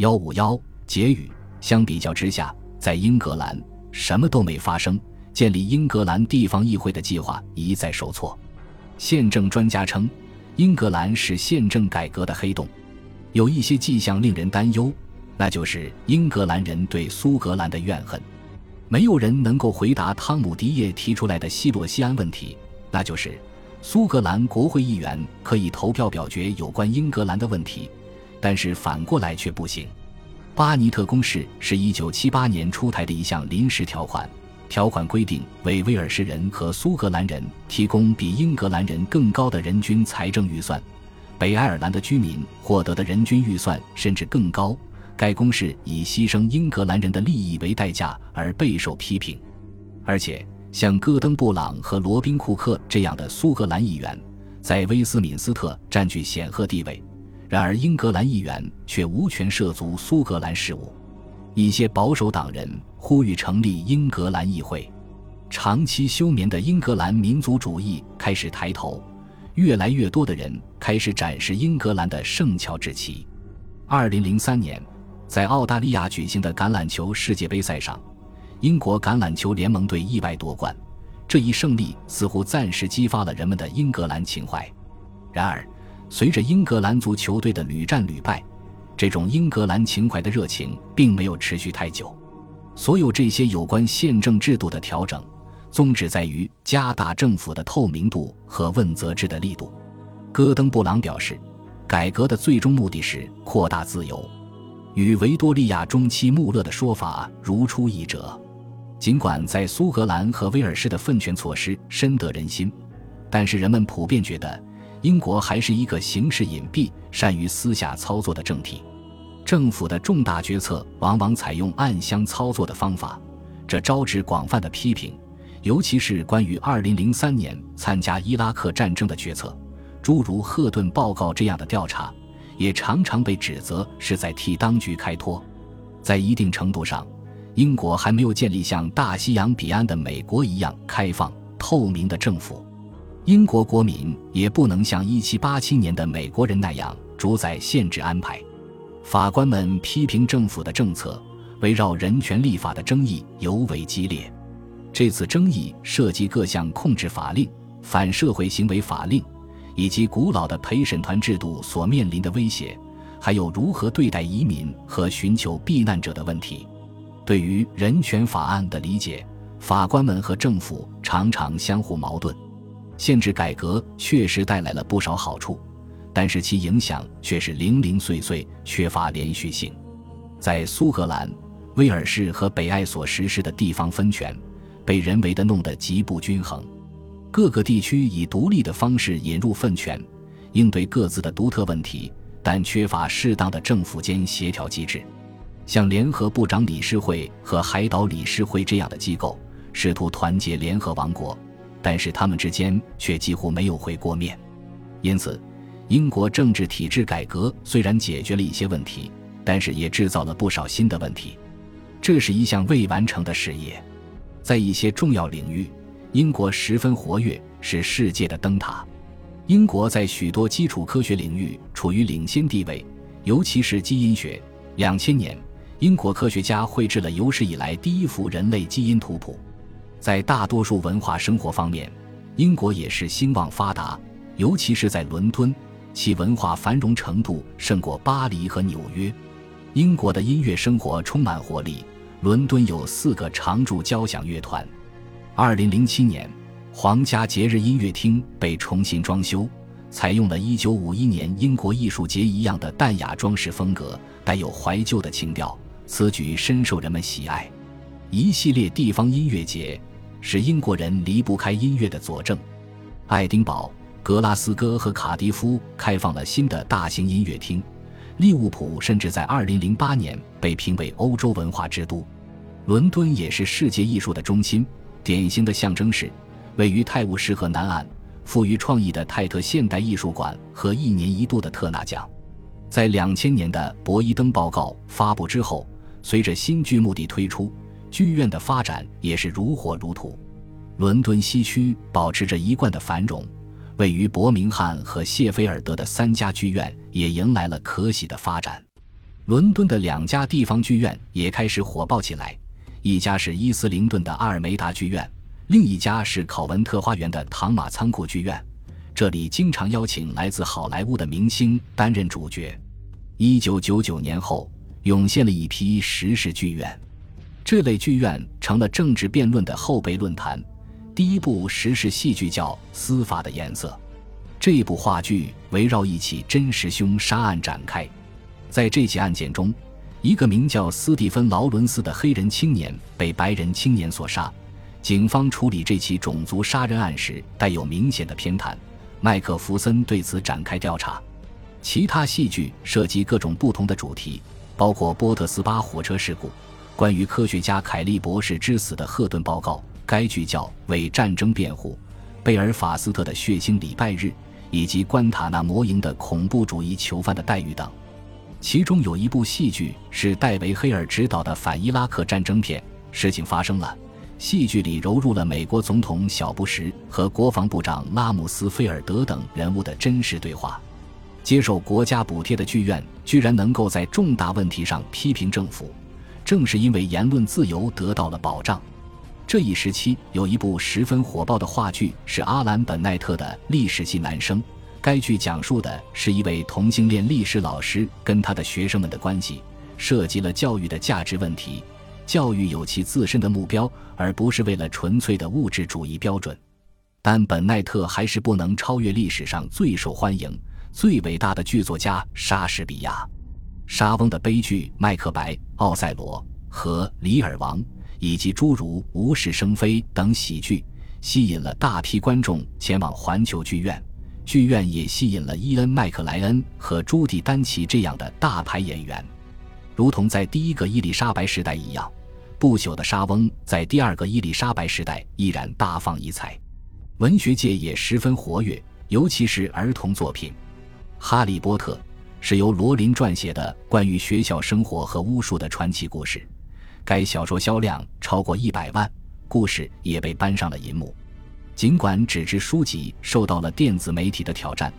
幺五幺结语：相比较之下，在英格兰什么都没发生，建立英格兰地方议会的计划一再受挫。宪政专家称，英格兰是宪政改革的黑洞，有一些迹象令人担忧，那就是英格兰人对苏格兰的怨恨。没有人能够回答汤姆·迪耶提出来的西洛西安问题，那就是苏格兰国会议员可以投票表决有关英格兰的问题，但是反过来却不行。巴尼特公式是一九七八年出台的一项临时条款，条款规定为威尔士人和苏格兰人提供比英格兰人更高的人均财政预算，北爱尔兰的居民获得的人均预算甚至更高。该公式以牺牲英格兰人的利益为代价而备受批评，而且像戈登布朗和罗宾库克这样的苏格兰议员在威斯敏斯特占据显赫地位，然而英格兰议员却无权涉足苏格兰事务。一些保守党人呼吁成立英格兰议会，长期休眠的英格兰民族主义开始抬头，越来越多的人开始展示英格兰的圣乔治旗。二零零三年。在澳大利亚举行的橄榄球世界杯赛上，英国橄榄球联盟队意外夺冠。这一胜利似乎暂时激发了人们的英格兰情怀。然而，随着英格兰足球队的屡战屡败，这种英格兰情怀的热情并没有持续太久。所有这些有关宪政制度的调整，宗旨在于加大政府的透明度和问责制的力度。戈登·布朗表示，改革的最终目的是扩大自由。与维多利亚中期穆勒的说法如出一辙。尽管在苏格兰和威尔士的分权措施深得人心，但是人们普遍觉得英国还是一个行事隐蔽、善于私下操作的政体。政府的重大决策往往采用暗箱操作的方法，这招致广泛的批评。尤其是关于2003年参加伊拉克战争的决策，诸如赫顿报告这样的调查。也常常被指责是在替当局开脱，在一定程度上，英国还没有建立像大西洋彼岸的美国一样开放透明的政府。英国国民也不能像1787年的美国人那样主宰限制安排。法官们批评政府的政策，围绕人权立法的争议尤为激烈。这次争议涉及各项控制法令、反社会行为法令。以及古老的陪审团制度所面临的威胁，还有如何对待移民和寻求避难者的问题。对于人权法案的理解，法官们和政府常常相互矛盾。限制改革确实带来了不少好处，但是其影响却是零零碎碎，缺乏连续性。在苏格兰、威尔士和北爱所实施的地方分权，被人为的弄得极不均衡。各个地区以独立的方式引入分权，应对各自的独特问题，但缺乏适当的政府间协调机制。像联合部长理事会和海岛理事会这样的机构，试图团结联合王国，但是他们之间却几乎没有会过面。因此，英国政治体制改革虽然解决了一些问题，但是也制造了不少新的问题。这是一项未完成的事业，在一些重要领域。英国十分活跃，是世界的灯塔。英国在许多基础科学领域处于领先地位，尤其是基因学。两千年，英国科学家绘制了有史以来第一幅人类基因图谱。在大多数文化生活方面，英国也是兴旺发达，尤其是在伦敦，其文化繁荣程度胜过巴黎和纽约。英国的音乐生活充满活力，伦敦有四个常驻交响乐团。二零零七年，皇家节日音乐厅被重新装修，采用了一九五一年英国艺术节一样的淡雅装饰风格，带有怀旧的情调。此举深受人们喜爱。一系列地方音乐节是英国人离不开音乐的佐证。爱丁堡、格拉斯哥和卡迪夫开放了新的大型音乐厅。利物浦甚至在二零零八年被评为欧洲文化之都。伦敦也是世界艺术的中心。典型的象征是，位于泰晤士河南岸、富于创意的泰特现代艺术馆和一年一度的特纳奖。在两千年的博伊登报告发布之后，随着新剧目的推出，剧院的发展也是如火如荼。伦敦西区保持着一贯的繁荣，位于伯明翰和谢菲尔德的三家剧院也迎来了可喜的发展。伦敦的两家地方剧院也开始火爆起来，一家是伊斯灵顿的阿尔梅达剧院，另一家是考文特花园的唐马仓库剧院。这里经常邀请来自好莱坞的明星担任主角。一九九九年后，涌现了一批时事剧院，这类剧院成了政治辩论的后备论坛。第一部时事戏剧叫《司法的颜色》，这部话剧围绕一起真实凶杀案展开。在这起案件中，一个名叫斯蒂芬·劳伦斯的黑人青年被白人青年所杀。警方处理这起种族杀人案时带有明显的偏袒。麦克弗森对此展开调查。其他戏剧涉及各种不同的主题，包括波特斯巴火车事故、关于科学家凯利博士之死的赫顿报告。该剧叫《为战争辩护》，贝尔法斯特的血腥礼拜日，以及关塔那摩营的恐怖主义囚犯的待遇等。其中有一部戏剧是戴维·黑尔执导的反伊拉克战争片。事情发生了，戏剧里融入了美国总统小布什和国防部长拉姆斯菲尔德等人物的真实对话。接受国家补贴的剧院居然能够在重大问题上批评政府，正是因为言论自由得到了保障。这一时期有一部十分火爆的话剧，是阿兰·本奈特的《历史系男生》。该剧讲述的是一位同性恋历史老师跟他的学生们的关系，涉及了教育的价值问题。教育有其自身的目标，而不是为了纯粹的物质主义标准。但本奈特还是不能超越历史上最受欢迎、最伟大的剧作家莎士比亚。莎翁的悲剧《麦克白》《奥赛罗》和《李尔王》。以及诸如《无事生非》等喜剧，吸引了大批观众前往环球剧院。剧院也吸引了伊恩·麦克莱恩和朱迪·丹奇这样的大牌演员。如同在第一个伊丽莎白时代一样，不朽的莎翁在第二个伊丽莎白时代依然大放异彩。文学界也十分活跃，尤其是儿童作品。《哈利波特》是由罗琳撰写的关于学校生活和巫术的传奇故事。该小说销量超过一百万，故事也被搬上了银幕。尽管纸质书籍受到了电子媒体的挑战，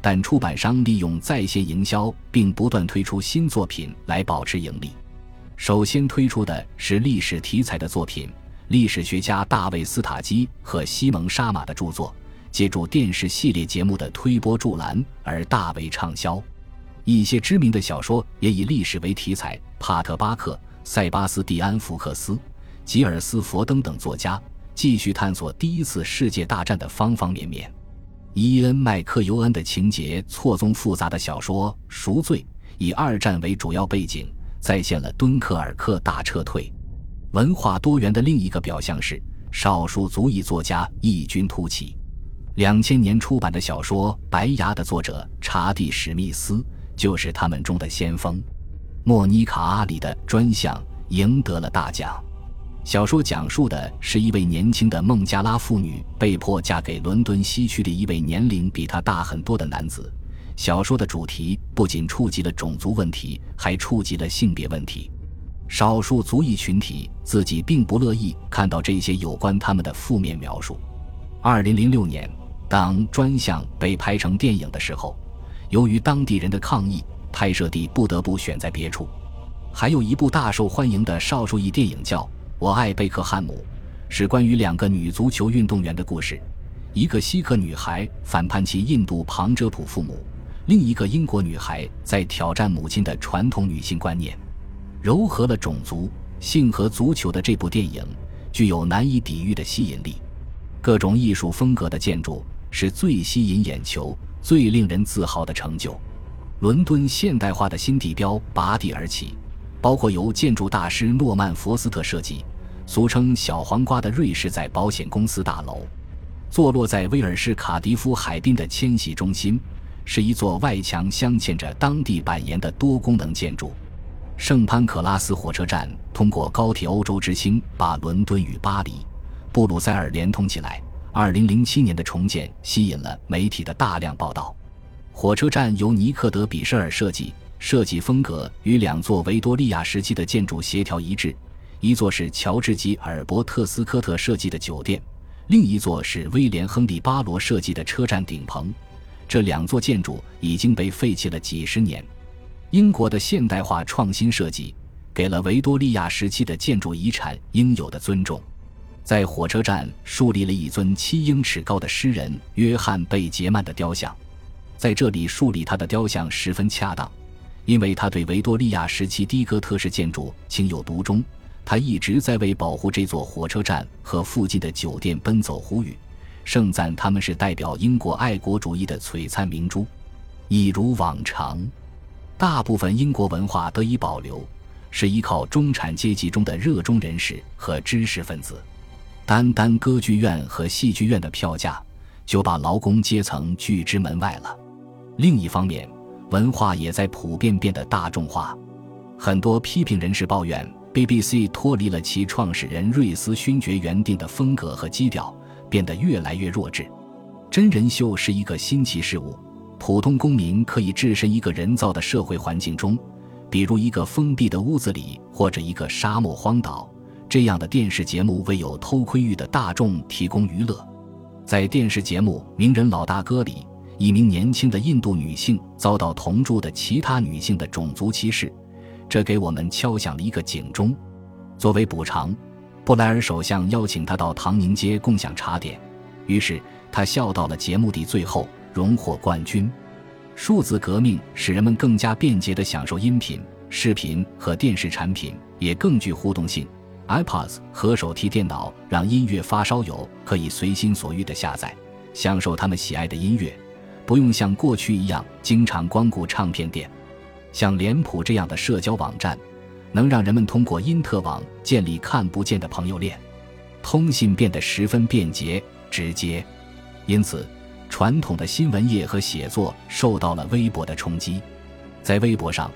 但出版商利用在线营销，并不断推出新作品来保持盈利。首先推出的是历史题材的作品，历史学家大卫·斯塔基和西蒙·沙马的著作，借助电视系列节目的推波助澜而大为畅销。一些知名的小说也以历史为题材，帕特·巴克。塞巴斯蒂安·福克斯、吉尔斯·佛登等作家继续探索第一次世界大战的方方面面。伊恩·麦克尤恩的情节错综复杂的小说《赎罪》以二战为主要背景，再现了敦刻尔克大撤退。文化多元的另一个表象是，少数族裔作家异军突起。两千年出版的小说《白牙》的作者查蒂·史密斯就是他们中的先锋。莫妮卡·阿里的专项赢得了大奖。小说讲述的是一位年轻的孟加拉妇女被迫嫁给伦敦西区的一位年龄比她大很多的男子。小说的主题不仅触及了种族问题，还触及了性别问题。少数族裔群体自己并不乐意看到这些有关他们的负面描述。二零零六年，当专项被拍成电影的时候，由于当地人的抗议。拍摄地不得不选在别处。还有一部大受欢迎的少数裔电影叫《我爱贝克汉姆》，是关于两个女足球运动员的故事。一个锡克女孩反叛其印度旁遮普父母，另一个英国女孩在挑战母亲的传统女性观念。糅合了种族、性和足球的这部电影具有难以抵御的吸引力。各种艺术风格的建筑是最吸引眼球、最令人自豪的成就。伦敦现代化的新地标拔地而起，包括由建筑大师诺曼·佛斯特设计，俗称“小黄瓜”的瑞士在保险公司大楼，坐落在威尔士卡迪夫海滨的迁徙中心，是一座外墙镶嵌着当地板岩的多功能建筑。圣潘克拉斯火车站通过高铁欧洲之星把伦敦与巴黎、布鲁塞尔连通起来。2007年的重建吸引了媒体的大量报道。火车站由尼克德比舍尔设计，设计风格与两座维多利亚时期的建筑协调一致。一座是乔治吉尔伯特斯科特设计的酒店，另一座是威廉亨利巴罗设计的车站顶棚。这两座建筑已经被废弃了几十年。英国的现代化创新设计给了维多利亚时期的建筑遗产应有的尊重，在火车站树立了一尊七英尺高的诗人约翰·贝杰曼的雕像，在这里树立他的雕像十分恰当，因为他对维多利亚时期的哥特式建筑情有独钟。他一直在为保护这座火车站和附近的酒店奔走呼吁，盛赞他们是代表英国爱国主义的璀璨明珠。一如往常，大部分英国文化得以保留，是依靠中产阶级中的热衷人士和知识分子。单单歌剧院和戏剧院的票价就把劳工阶层拒之门外了。另一方面，文化也在普遍变得大众化。很多批评人士抱怨。BBC 脱离了其创始人瑞斯勋爵原定的风格和基调，变得越来越弱智。真人秀是一个新奇事物，普通公民可以置身一个人造的社会环境中，比如一个封闭的屋子里，或者一个沙漠荒岛。这样的电视节目为有偷窥欲的大众提供娱乐。在电视节目《名人老大哥》里，一名年轻的印度女性遭到同住的其他女性的种族歧视。这给我们敲响了一个警钟。作为补偿，布莱尔首相邀请他到唐宁街共享茶点，于是他笑到了节目的最后，荣获冠军。数字革命使人们更加便捷地享受音频、视频和电视产品，也更具互动性。iPods 和手提电脑让音乐发烧友可以随心所欲地下载，享受他们喜爱的音乐，不用像过去一样经常光顾唱片店。像脸谱这样的社交网站，能让人们通过因特网建立看不见的朋友链，通信变得十分便捷直接。因此，传统的新闻业和写作受到了微博的冲击。在微博上，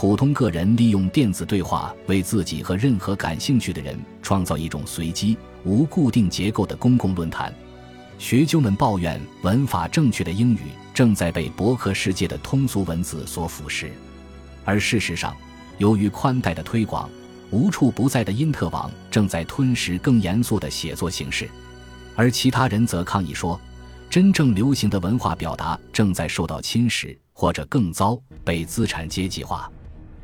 普通个人利用电子对话为自己和任何感兴趣的人创造一种随机、无固定结构的公共论坛。学究们抱怨，文法正确的英语正在被博客世界的通俗文字所腐蚀。而事实上，由于宽带的推广，无处不在的因特网正在吞噬更严肃的写作形式，而其他人则抗议说，真正流行的文化表达正在受到侵蚀，或者更糟，被资产阶级化。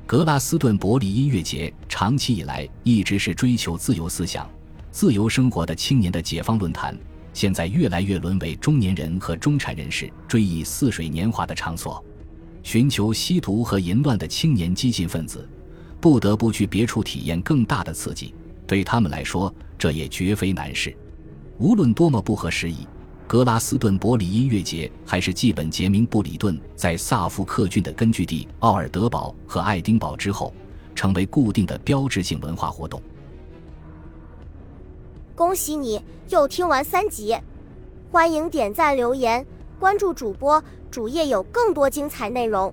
格拉斯顿伯里音乐节长期以来一直是追求自由思想、自由生活的青年的解放论坛，现在越来越沦为中年人和中产人士追忆似水年华的场所。寻求吸毒和淫乱的青年激进分子，不得不去别处体验更大的刺激。对他们来说，这也绝非难事。无论多么不合时宜，格拉斯顿伯里音乐节还是继本杰明·布里顿在萨福克郡的根据地奥尔德堡和爱丁堡之后，成为固定的标志性文化活动。恭喜你又听完三集，欢迎点赞留言。关注主播，主页有更多精彩内容。